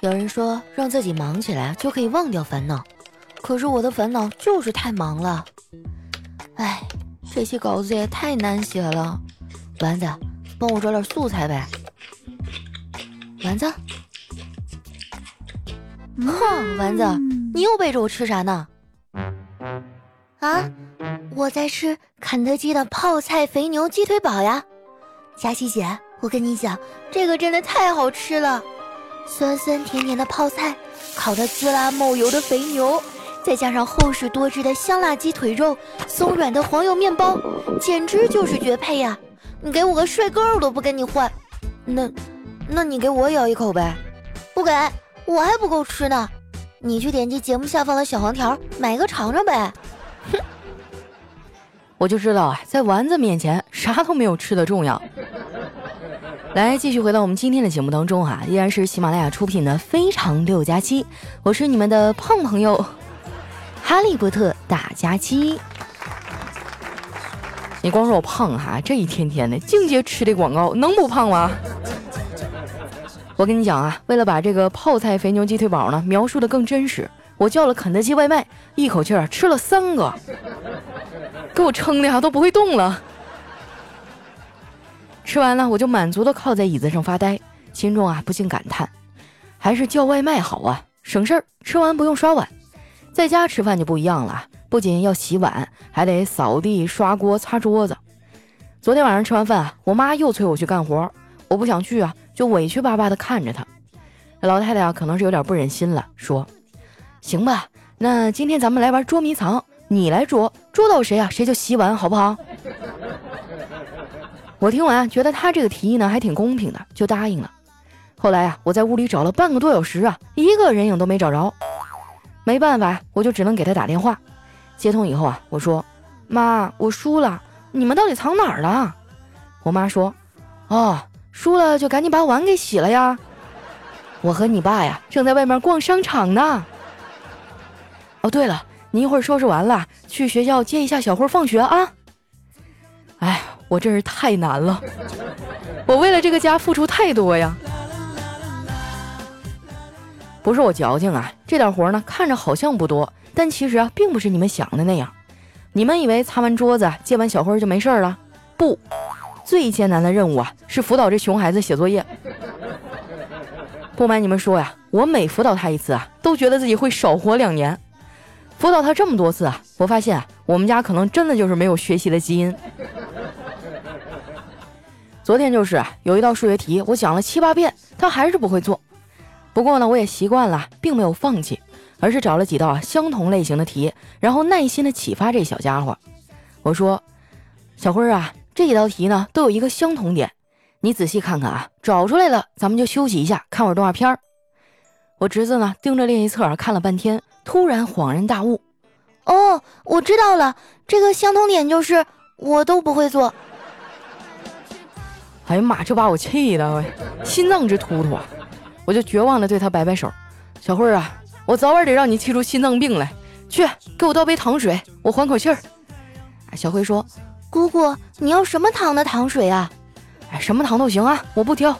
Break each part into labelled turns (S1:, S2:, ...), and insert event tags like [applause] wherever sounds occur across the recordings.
S1: 有人说让自己忙起来就可以忘掉烦恼，可是我的烦恼就是太忙了。哎，这期稿子也太难写了。丸子，帮我找点素材呗。丸子，哼，丸子，你又背着我吃啥呢？啊，我在吃肯德基的泡菜肥牛鸡腿堡呀。佳琪姐，我跟你讲，这个真的太好吃了。酸酸甜甜的泡菜，烤的滋啦冒油的肥牛，再加上厚实多汁的香辣鸡腿肉，松软的黄油面包，简直就是绝配呀！你给我个帅哥，我都不跟你换。那，那你给我咬一口呗？不给，我还不够吃呢。你去点击节目下方的小黄条，买一个尝尝呗。哼，[laughs]
S2: 我就知道啊，在丸子面前，啥都没有吃的重要。来，继续回到我们今天的节目当中哈，依然是喜马拉雅出品的《非常六加七》，我是你们的胖朋友哈利波特大假期。你光说我胖哈，这一天天的净接吃的广告，能不胖吗？我跟你讲啊，为了把这个泡菜肥牛鸡腿堡呢描述的更真实，我叫了肯德基外卖，一口气儿吃了三个，给我撑的哈都不会动了。吃完了，我就满足的靠在椅子上发呆，心中啊不禁感叹，还是叫外卖好啊，省事儿，吃完不用刷碗。在家吃饭就不一样了，不仅要洗碗，还得扫地、刷锅、擦桌子。昨天晚上吃完饭啊，我妈又催我去干活，我不想去啊，就委屈巴巴的看着她。老太太啊，可能是有点不忍心了，说：“行吧，那今天咱们来玩捉迷藏，你来捉，捉到谁啊，谁就洗碗，好不好？”我听完觉得他这个提议呢还挺公平的，就答应了。后来啊，我在屋里找了半个多小时啊，一个人影都没找着。没办法，我就只能给他打电话。接通以后啊，我说：“妈，我输了，你们到底藏哪儿了？”我妈说：“哦，输了就赶紧把碗给洗了呀。”我和你爸呀正在外面逛商场呢。哦，对了，你一会儿收拾完了去学校接一下小辉放学啊。哎。我真是太难了，我为了这个家付出太多呀。不是我矫情啊，这点活呢看着好像不多，但其实啊并不是你们想的那样。你们以为擦完桌子、接完小辉就没事了？不，最艰难的任务啊是辅导这熊孩子写作业。不瞒你们说呀，我每辅导他一次啊，都觉得自己会少活两年。辅导他这么多次啊，我发现我们家可能真的就是没有学习的基因。昨天就是啊有一道数学题，我讲了七八遍，他还是不会做。不过呢，我也习惯了，并没有放弃，而是找了几道相同类型的题，然后耐心的启发这小家伙。我说：“小辉啊，这几道题呢都有一个相同点，你仔细看看啊，找出来了，咱们就休息一下，看会儿动画片儿。”我侄子呢盯着练习册看了半天，突然恍然大悟：“
S1: 哦，我知道了，这个相同点就是我都不会做。”
S2: 哎呀妈！这把我气的，心脏直突突！我就绝望的对他摆摆手：“小慧啊，我早晚得让你气出心脏病来！去，给我倒杯糖水，我缓口气儿。”小慧说：“
S1: 姑姑，你要什么糖的糖水啊？
S2: 哎，什么糖都行啊，我不挑。”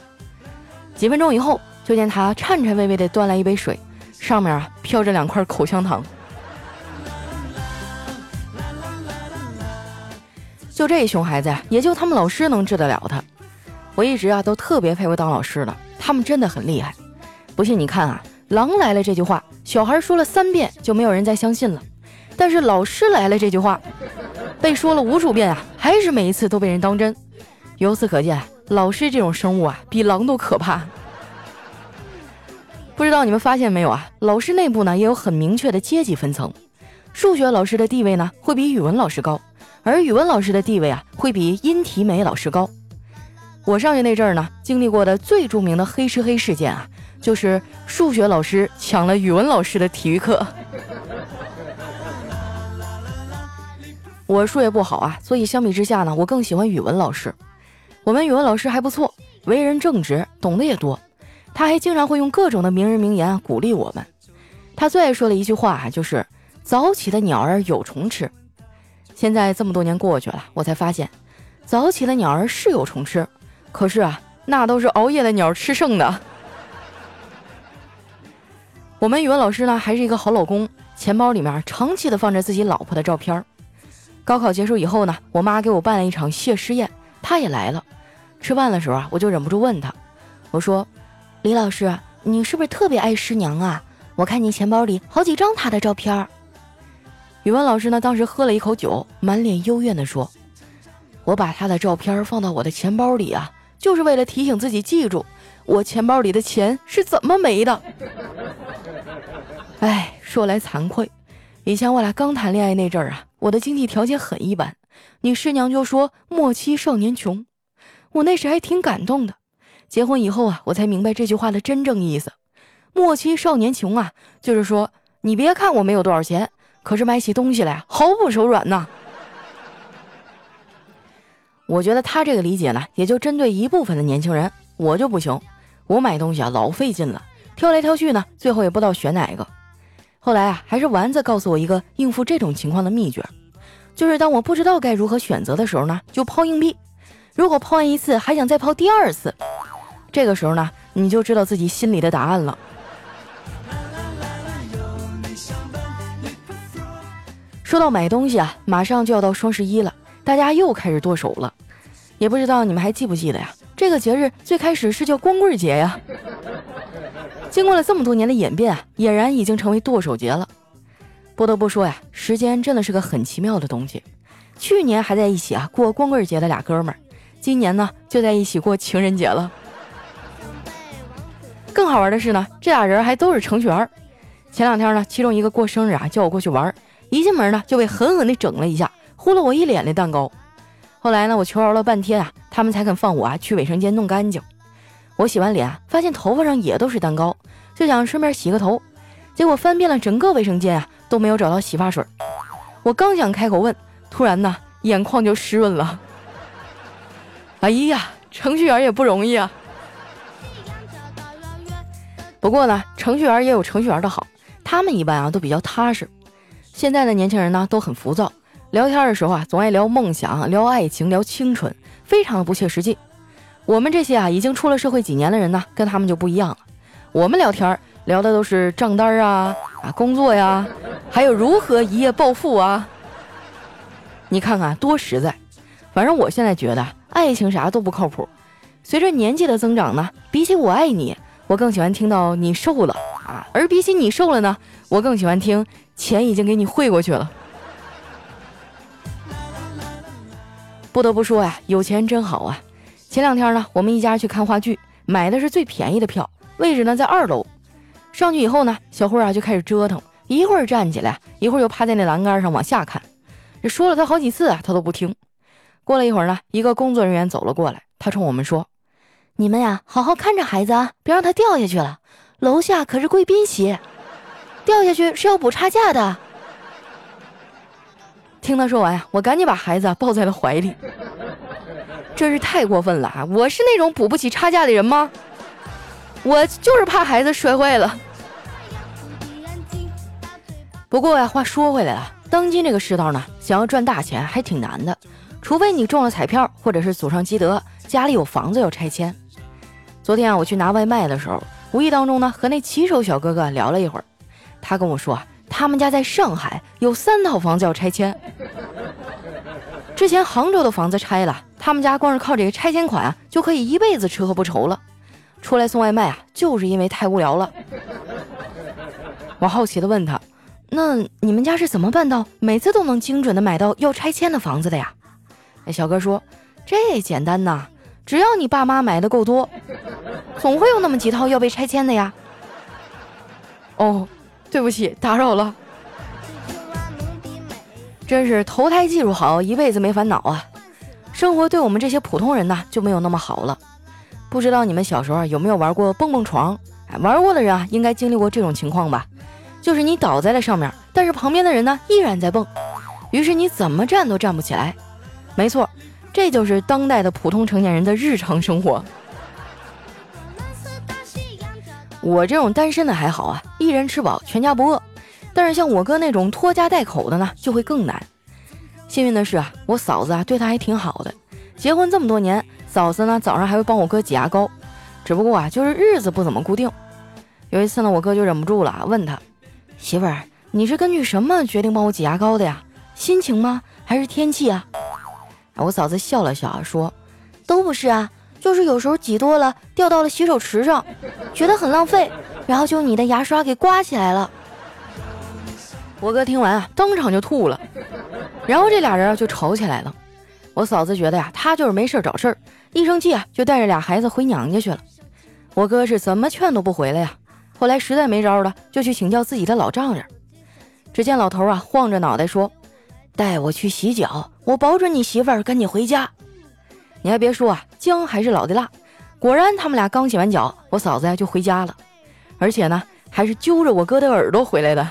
S2: 几分钟以后，就见他颤颤巍巍的端来一杯水，上面啊飘着两块口香糖。就这熊孩子，也就他们老师能治得了他。我一直啊都特别佩服当老师的，他们真的很厉害。不信你看啊，“狼来了”这句话，小孩说了三遍就没有人再相信了。但是“老师来了”这句话，被说了无数遍啊，还是每一次都被人当真。由此可见，老师这种生物啊，比狼都可怕。不知道你们发现没有啊？老师内部呢也有很明确的阶级分层。数学老师的地位呢会比语文老师高，而语文老师的地位啊会比音体美老师高。我上学那阵儿呢，经历过的最著名的黑吃黑事件啊，就是数学老师抢了语文老师的体育课。我数学不好啊，所以相比之下呢，我更喜欢语文老师。我们语文老师还不错，为人正直，懂得也多。他还经常会用各种的名人名言鼓励我们。他最爱说的一句话啊，就是“早起的鸟儿有虫吃”。现在这么多年过去了，我才发现，早起的鸟儿是有虫吃。可是啊，那都是熬夜的鸟吃剩的。我们语文老师呢，还是一个好老公，钱包里面长期的放着自己老婆的照片。高考结束以后呢，我妈给我办了一场谢师宴，她也来了。吃饭的时候啊，我就忍不住问她，我说：“李老师，你是不是特别爱师娘啊？我看你钱包里好几张她的照片。”语文老师呢，当时喝了一口酒，满脸幽怨地说：“我把她的照片放到我的钱包里啊，就是为了提醒自己记住，我钱包里的钱是怎么没的。”哎，说来惭愧，以前我俩刚谈恋爱那阵儿啊，我的经济条件很一般，你师娘就说莫欺少年穷，我那时还挺感动的。结婚以后啊，我才明白这句话的真正意思，莫欺少年穷啊，就是说你别看我没有多少钱，可是买起东西来毫不手软呐。我觉得他这个理解呢，也就针对一部分的年轻人，我就不行，我买东西啊老费劲了，挑来挑去呢，最后也不知道选哪个。后来啊，还是丸子告诉我一个应付这种情况的秘诀，就是当我不知道该如何选择的时候呢，就抛硬币。如果抛完一次还想再抛第二次，这个时候呢，你就知道自己心里的答案了。说到买东西啊，马上就要到双十一了，大家又开始剁手了。也不知道你们还记不记得呀？这个节日最开始是叫光棍节呀。经过了这么多年的演变啊，俨然已经成为剁手节了。不得不说呀，时间真的是个很奇妙的东西。去年还在一起啊过光棍节的俩哥们儿，今年呢就在一起过情人节了。更好玩的是呢，这俩人还都是程序员。前两天呢，其中一个过生日啊，叫我过去玩，一进门呢就被狠狠地整了一下，糊了我一脸的蛋糕。后来呢，我求饶了半天啊，他们才肯放我啊去卫生间弄干净。我洗完脸，发现头发上也都是蛋糕，就想顺便洗个头，结果翻遍了整个卫生间啊，都没有找到洗发水。我刚想开口问，突然呢，眼眶就湿润了。[laughs] 哎呀，程序员也不容易啊。不过呢，程序员也有程序员的好，他们一般啊都比较踏实。现在的年轻人呢都很浮躁，聊天的时候啊总爱聊梦想、聊爱情、聊青春，非常的不切实际。我们这些啊已经出了社会几年的人呢，跟他们就不一样了。我们聊天聊的都是账单啊啊工作呀，还有如何一夜暴富啊。你看看多实在。反正我现在觉得爱情啥都不靠谱。随着年纪的增长呢，比起我爱你，我更喜欢听到你瘦了啊，而比起你瘦了呢，我更喜欢听钱已经给你汇过去了。不得不说呀，有钱真好啊。前两天呢，我们一家去看话剧，买的是最便宜的票，位置呢在二楼。上去以后呢，小慧啊就开始折腾，一会儿站起来，一会儿又趴在那栏杆上往下看。这说了他好几次啊，他都不听。过了一会儿呢，一个工作人员走了过来，他冲我们说：“你们呀，好好看着孩子啊，别让他掉下去了。楼下可是贵宾席，掉下去是要补差价的。”听他说完呀，我赶紧把孩子抱在了怀里。真是太过分了啊！我是那种补不起差价的人吗？我就是怕孩子摔坏了。不过呀，话说回来了，当今这个世道呢，想要赚大钱还挺难的，除非你中了彩票，或者是祖上积德，家里有房子要拆迁。昨天啊，我去拿外卖的时候，无意当中呢，和那骑手小哥哥聊了一会儿，他跟我说，他们家在上海有三套房子要拆迁。之前杭州的房子拆了，他们家光是靠这个拆迁款啊，就可以一辈子吃喝不愁了。出来送外卖啊，就是因为太无聊了。我好奇的问他：“那你们家是怎么办到每次都能精准的买到要拆迁的房子的呀？”哎，小哥说：“这简单呐，只要你爸妈买的够多，总会有那么几套要被拆迁的呀。”哦，对不起，打扰了。真是投胎技术好，一辈子没烦恼啊！生活对我们这些普通人呢就没有那么好了。不知道你们小时候有没有玩过蹦蹦床？玩过的人啊，应该经历过这种情况吧？就是你倒在了上面，但是旁边的人呢依然在蹦，于是你怎么站都站不起来。没错，这就是当代的普通成年人的日常生活。我这种单身的还好啊，一人吃饱全家不饿。但是像我哥那种拖家带口的呢，就会更难。幸运的是啊，我嫂子啊对他还挺好的。结婚这么多年，嫂子呢早上还会帮我哥挤牙膏，只不过啊就是日子不怎么固定。有一次呢，我哥就忍不住了，问他媳妇儿，你是根据什么决定帮我挤牙膏的呀？心情吗？还是天气啊？我嫂子笑了笑说，
S1: 都不是啊，就是有时候挤多了掉到了洗手池上，觉得很浪费，然后就你的牙刷给刮起来了。
S2: 我哥听完啊，当场就吐了，然后这俩人就吵起来了。我嫂子觉得呀，他就是没事找事儿，一生气啊，就带着俩孩子回娘家去了。我哥是怎么劝都不回来呀。后来实在没招了，就去请教自己的老丈人。只见老头啊，晃着脑袋说：“带我去洗脚，我保准你媳妇儿跟你回家。”你还别说啊，姜还是老的辣。果然，他们俩刚洗完脚，我嫂子呀就回家了，而且呢，还是揪着我哥的耳朵回来的。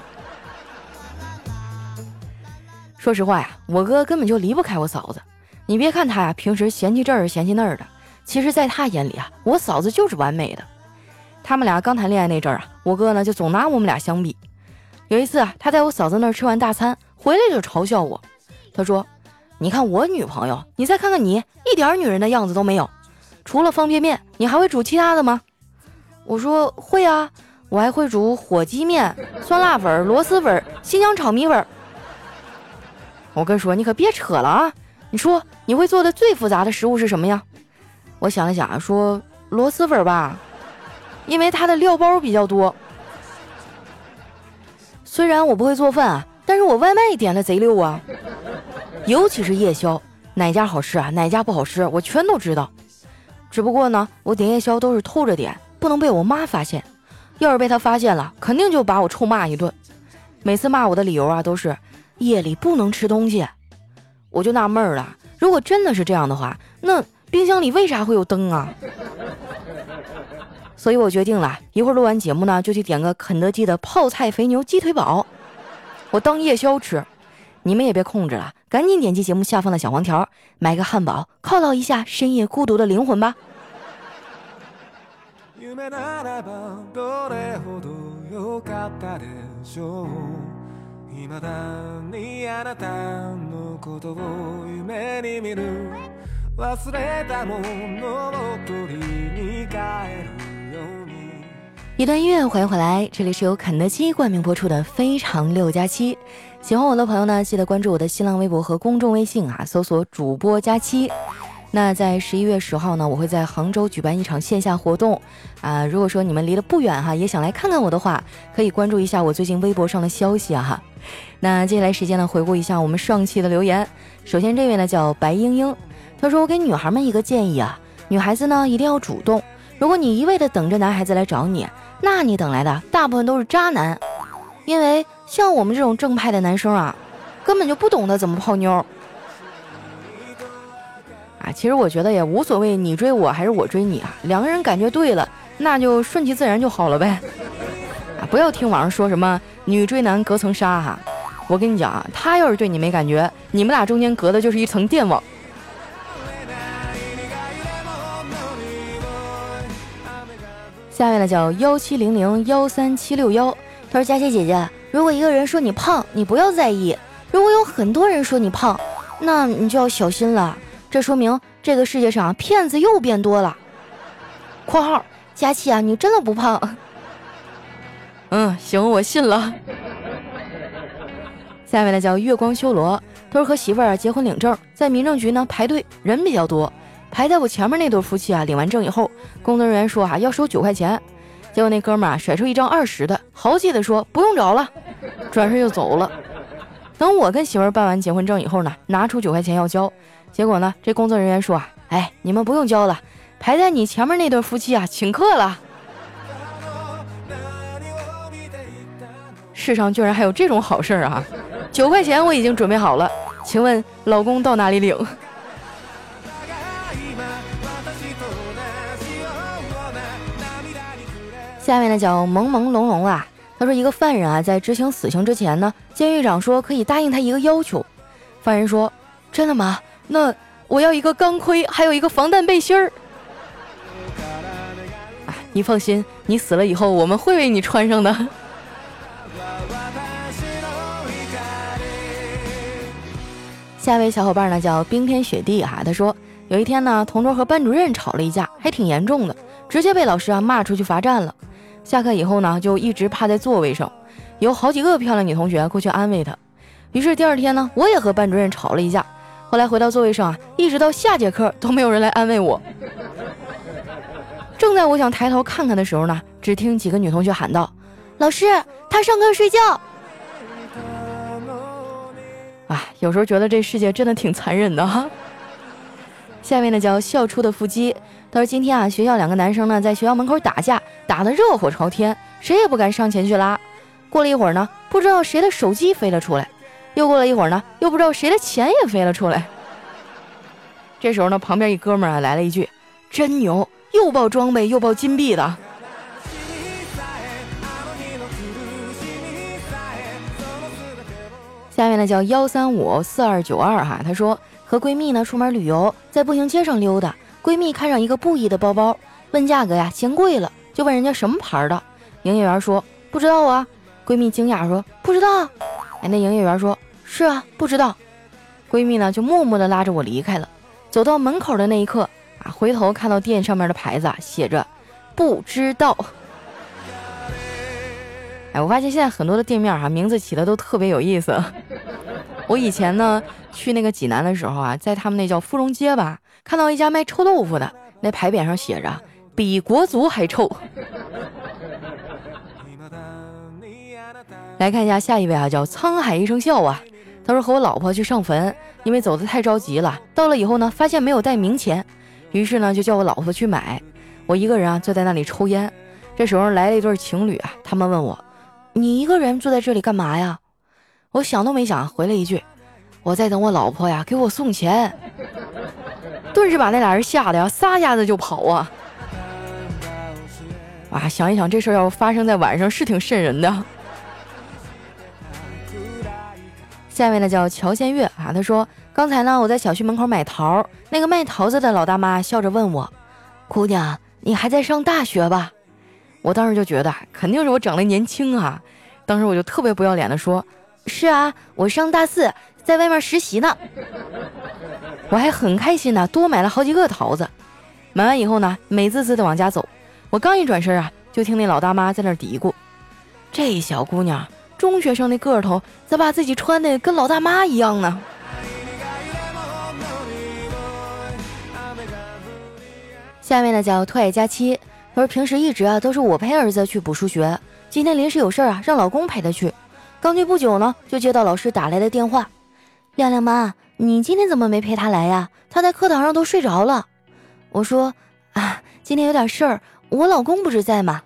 S2: [laughs] 说实话呀，我哥根本就离不开我嫂子。你别看他呀，平时嫌弃这儿嫌弃那儿的，其实在他眼里啊，我嫂子就是完美的。他们俩刚谈恋爱那阵儿啊，我哥呢就总拿我们俩相比。有一次啊，他在我嫂子那儿吃完大餐回来就嘲笑我，他说：“你看我女朋友，你再看看你，一点女人的样子都没有。除了方便面，你还会煮其他的吗？”我说：“会啊，我还会煮火鸡面、酸辣粉、螺蛳粉、新疆炒米粉。”我哥说：“你可别扯了啊！你说你会做的最复杂的食物是什么呀？”我想了想啊，说：“螺蛳粉吧，因为它的料包比较多。虽然我不会做饭啊，但是我外卖点的贼溜啊，尤其是夜宵，哪家好吃啊，哪家不好吃，我全都知道。只不过呢，我点夜宵都是偷着点，不能被我妈发现。要是被她发现了，肯定就把我臭骂一顿。每次骂我的理由啊，都是。”夜里不能吃东西，我就纳闷了。如果真的是这样的话，那冰箱里为啥会有灯啊？[laughs] 所以我决定了一会儿录完节目呢，就去点个肯德基的泡菜肥牛鸡腿堡，我当夜宵吃。你们也别控制了，赶紧点击节目下方的小黄条，买个汉堡犒劳一下深夜孤独的灵魂吧。一段音乐，欢迎回来，这里是由肯德基冠名播出的《非常六加七》。喜欢我的朋友呢，记得关注我的新浪微博和公众微信啊，搜索“主播佳期”。那在十一月十号呢，我会在杭州举办一场线下活动啊。如果说你们离得不远哈，也想来看看我的话，可以关注一下我最近微博上的消息啊哈。那接下来时间呢，回顾一下我们上期的留言。首先这位呢叫白英英，她说我给女孩们一个建议啊，女孩子呢一定要主动。如果你一味的等着男孩子来找你，那你等来的大部分都是渣男，因为像我们这种正派的男生啊，根本就不懂得怎么泡妞。啊，其实我觉得也无所谓，你追我还是我追你啊，两个人感觉对了，那就顺其自然就好了呗。啊，不要听网上说什么女追男隔层纱哈，我跟你讲啊，他要是对你没感觉，你们俩中间隔的就是一层电网。下面呢叫幺七零零幺三七六幺，他说佳琪姐姐，如果一个人说你胖，你不要在意；如果有很多人说你胖，那你就要小心了。这说明这个世界上骗子又变多了。（括号佳琪啊，你真的不胖？）嗯，行，我信了。下面呢叫月光修罗，他说和媳妇儿结婚领证，在民政局呢排队，人比较多，排在我前面那对夫妻啊领完证以后，工作人员说啊要收九块钱，结果那哥们儿甩出一张二十的，豪气的说不用找了，转身就走了。等我跟媳妇儿办完结婚证以后呢，拿出九块钱要交。结果呢？这工作人员说：“啊，哎，你们不用交了，排在你前面那对夫妻啊，请客了。”世上居然还有这种好事啊！九块钱我已经准备好了，请问老公到哪里领？下面呢叫朦朦胧胧啊，他说一个犯人啊，在执行死刑之前呢，监狱长说可以答应他一个要求，犯人说：“真的吗？”那我要一个钢盔，还有一个防弹背心儿。啊，你放心，你死了以后，我们会为你穿上的。下一位小伙伴呢叫冰天雪地啊，他说有一天呢，同桌和班主任吵了一架，还挺严重的，直接被老师啊骂出去罚站了。下课以后呢，就一直趴在座位上，有好几个漂亮女同学过去安慰他。于是第二天呢，我也和班主任吵了一架。后来回到座位上啊，一直到下节课都没有人来安慰我。正在我想抬头看看的时候呢，只听几个女同学喊道：“
S1: 老师，他上课睡觉。”
S2: 啊，有时候觉得这世界真的挺残忍的哈。下面呢叫笑出的腹肌，他说今天啊，学校两个男生呢在学校门口打架，打得热火朝天，谁也不敢上前去拉。过了一会儿呢，不知道谁的手机飞了出来，又过了一会儿呢，又不知道谁的钱也飞了出来。这时候呢，旁边一哥们儿啊来了一句：“真牛。”又爆装备又爆金币的，下面呢叫幺三五四二九二哈，他说和闺蜜呢出门旅游，在步行街上溜达，闺蜜看上一个布艺的包包，问价格呀嫌贵了，就问人家什么牌的，营业员说不知道啊，闺蜜惊讶说不知道，哎那营业员说是啊不知道，闺蜜呢就默默的拉着我离开了，走到门口的那一刻。啊！回头看到店上面的牌子啊，写着“不知道”。哎，我发现现在很多的店面哈，名字起的都特别有意思。我以前呢去那个济南的时候啊，在他们那叫芙蓉街吧，看到一家卖臭豆腐的，那牌匾上写着“比国足还臭 [laughs] ”。来看一下下一位啊，叫沧海一声笑啊。他说和我老婆去上坟，因为走的太着急了，到了以后呢，发现没有带冥钱。于是呢，就叫我老婆去买。我一个人啊，坐在那里抽烟。这时候来了一对情侣啊，他们问我：“你一个人坐在这里干嘛呀？”我想都没想，回了一句：“我在等我老婆呀，给我送钱。”顿时把那俩人吓得呀，撒丫子就跑啊！啊，想一想这事儿要发生在晚上，是挺瘆人的。下面呢叫乔先月啊，他说。刚才呢，我在小区门口买桃，那个卖桃子的老大妈笑着问我：“姑娘，你还在上大学吧？”我当时就觉得肯定是我长得年轻啊，当时我就特别不要脸的说：“是啊，我上大四，在外面实习呢。”我还很开心呢，多买了好几个桃子。买完以后呢，美滋滋的往家走，我刚一转身啊，就听那老大妈在那嘀咕：“这小姑娘，中学生的个头，咋把自己穿的跟老大妈一样呢？”下面呢叫特爱佳期，他说平时一直啊都是我陪儿子去补数学，今天临时有事啊，让老公陪他去。刚去不久呢，就接到老师打来的电话：“亮亮妈，你今天怎么没陪他来呀？他在课堂上都睡着了。”我说：“啊，今天有点事儿，我老公不是在吗？”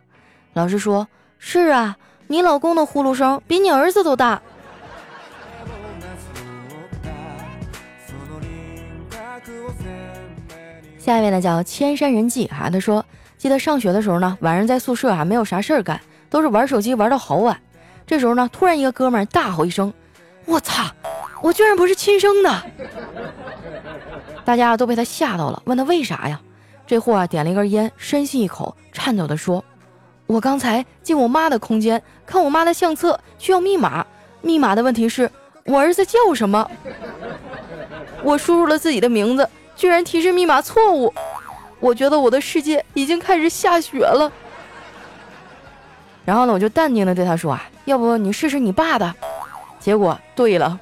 S2: 老师说：“是啊，你老公的呼噜声比你儿子都大。”下一位呢叫千山人迹哈，他说记得上学的时候呢，晚上在宿舍啊没有啥事儿干，都是玩手机玩到好晚。这时候呢，突然一个哥们儿大吼一声：“我操！我居然不是亲生的！”大家都被他吓到了，问他为啥呀？这货啊点了一根烟，深吸一口，颤抖的说：“我刚才进我妈的空间看我妈的相册，需要密码，密码的问题是我儿子叫什么？我输入了自己的名字。”居然提示密码错误，我觉得我的世界已经开始下雪了。然后呢，我就淡定的对他说啊，要不你试试你爸的。结果对了。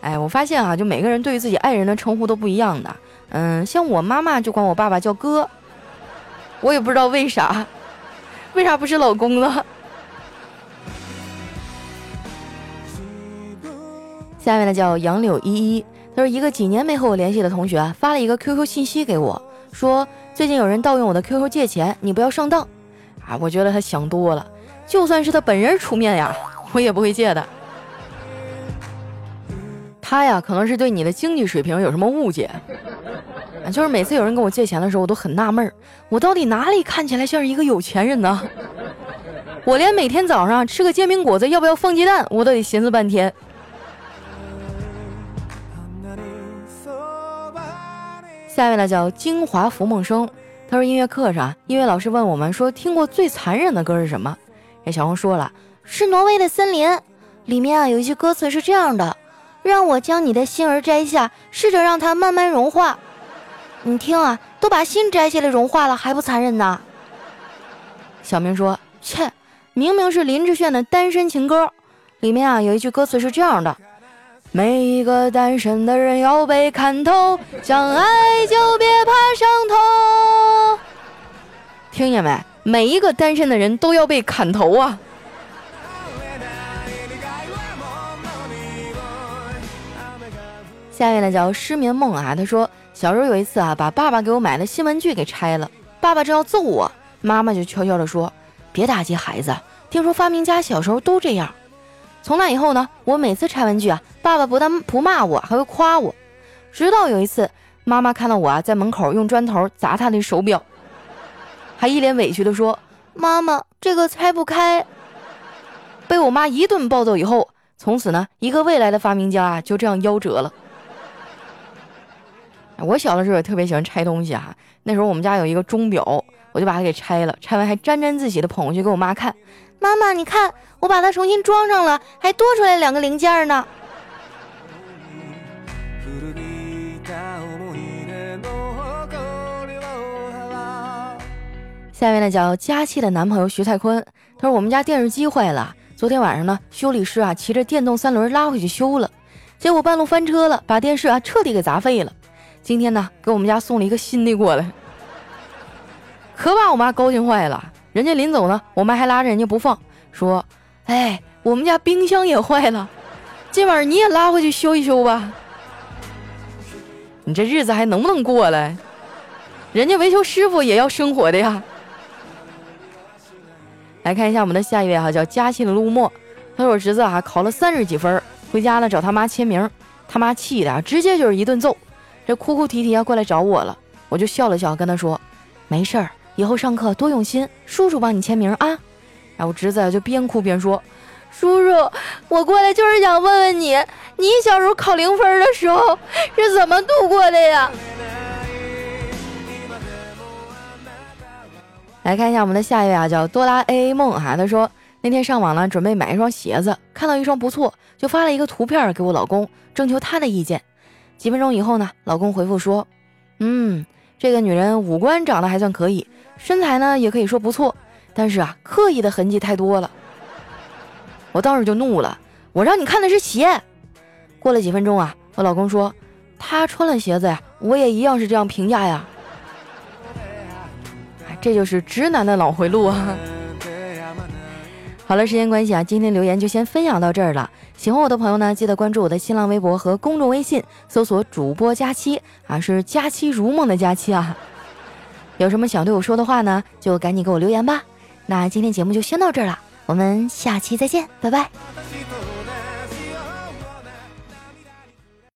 S2: 哎，我发现啊，就每个人对于自己爱人的称呼都不一样的。嗯，像我妈妈就管我爸爸叫哥，我也不知道为啥，为啥不是老公呢？下面呢叫杨柳依依。他说：“一个几年没和我联系的同学发了一个 QQ 信息给我，说最近有人盗用我的 QQ 借钱，你不要上当。”啊，我觉得他想多了，就算是他本人出面呀，[laughs] 我也不会借的。他呀，可能是对你的经济水平有什么误解。啊，就是每次有人跟我借钱的时候，我都很纳闷儿，我到底哪里看起来像是一个有钱人呢？我连每天早上吃个煎饼果子要不要放鸡蛋，我都得寻思半天。下面呢叫京华浮梦生，他说音乐课上，音乐老师问我们说听过最残忍的歌是什么？这小红说了，
S1: 是挪威的森林，里面啊有一句歌词是这样的：让我将你的心儿摘下，试着让它慢慢融化。你听啊，都把心摘下来融化了，还不残忍呢？
S2: 小明说：“切，明明是林志炫的《单身情歌》，里面啊有一句歌词是这样的：每一个单身的人要被看透，想爱就别怕伤痛。听见没？每一个单身的人都要被砍头啊！”下一位呢叫失眠梦啊，他说小时候有一次啊，把爸爸给我买的新玩具给拆了，爸爸正要揍我，妈妈就悄悄地说：“别打击孩子，听说发明家小时候都这样。”从那以后呢，我每次拆玩具啊，爸爸不但不骂我，还会夸我。直到有一次，妈妈看到我啊在门口用砖头砸他的手表，[laughs] 还一脸委屈地说：“妈妈，这个拆不开。”被我妈一顿暴揍以后，从此呢，一个未来的发明家啊就这样夭折了。[laughs] 我小的时候也特别喜欢拆东西啊。那时候我们家有一个钟表，我就把它给拆了，拆完还沾沾自喜的捧回去给我妈看。妈妈，你看，我把它重新装上了，还多出来两个零件呢。下面呢叫佳期的男朋友徐太坤，他说我们家电视机坏了，昨天晚上呢修理师啊骑着电动三轮拉回去修了，结果半路翻车了，把电视啊彻底给砸废了。今天呢，给我们家送了一个新的过来，可把我妈高兴坏了。人家临走呢，我妈还拉着人家不放，说：“哎，我们家冰箱也坏了，今晚你也拉回去修一修吧。[laughs] 你这日子还能不能过了？人家维修师傅也要生活的呀。[laughs] ”来看一下我们的下一位哈，叫嘉庆的陆墨，他说我侄子啊考了三十几分，回家呢找他妈签名，他妈气的啊直接就是一顿揍。这哭哭啼啼要过来找我了，我就笑了笑，跟他说：“没事儿，以后上课多用心，叔叔帮你签名啊。”然后侄子就边哭边说：“叔叔，我过来就是想问问你，你小时候考零分的时候是怎么度过的呀？”来看一下我们的下一位啊，叫多拉 A A 梦哈，他说那天上网呢，准备买一双鞋子，看到一双不错，就发了一个图片给我老公，征求他的意见。几分钟以后呢，老公回复说：“嗯，这个女人五官长得还算可以，身材呢也可以说不错，但是啊，刻意的痕迹太多了。”我当时就怒了，我让你看的是鞋。过了几分钟啊，我老公说：“他穿了鞋子呀，我也一样是这样评价呀。”这就是直男的脑回路啊。好了，时间关系啊，今天留言就先分享到这儿了。喜欢我的朋友呢，记得关注我的新浪微博和公众微信，搜索主播佳期啊，是佳期如梦的佳期啊。有什么想对我说的话呢，就赶紧给我留言吧。那今天节目就先到这儿了，我们下期再见，拜拜。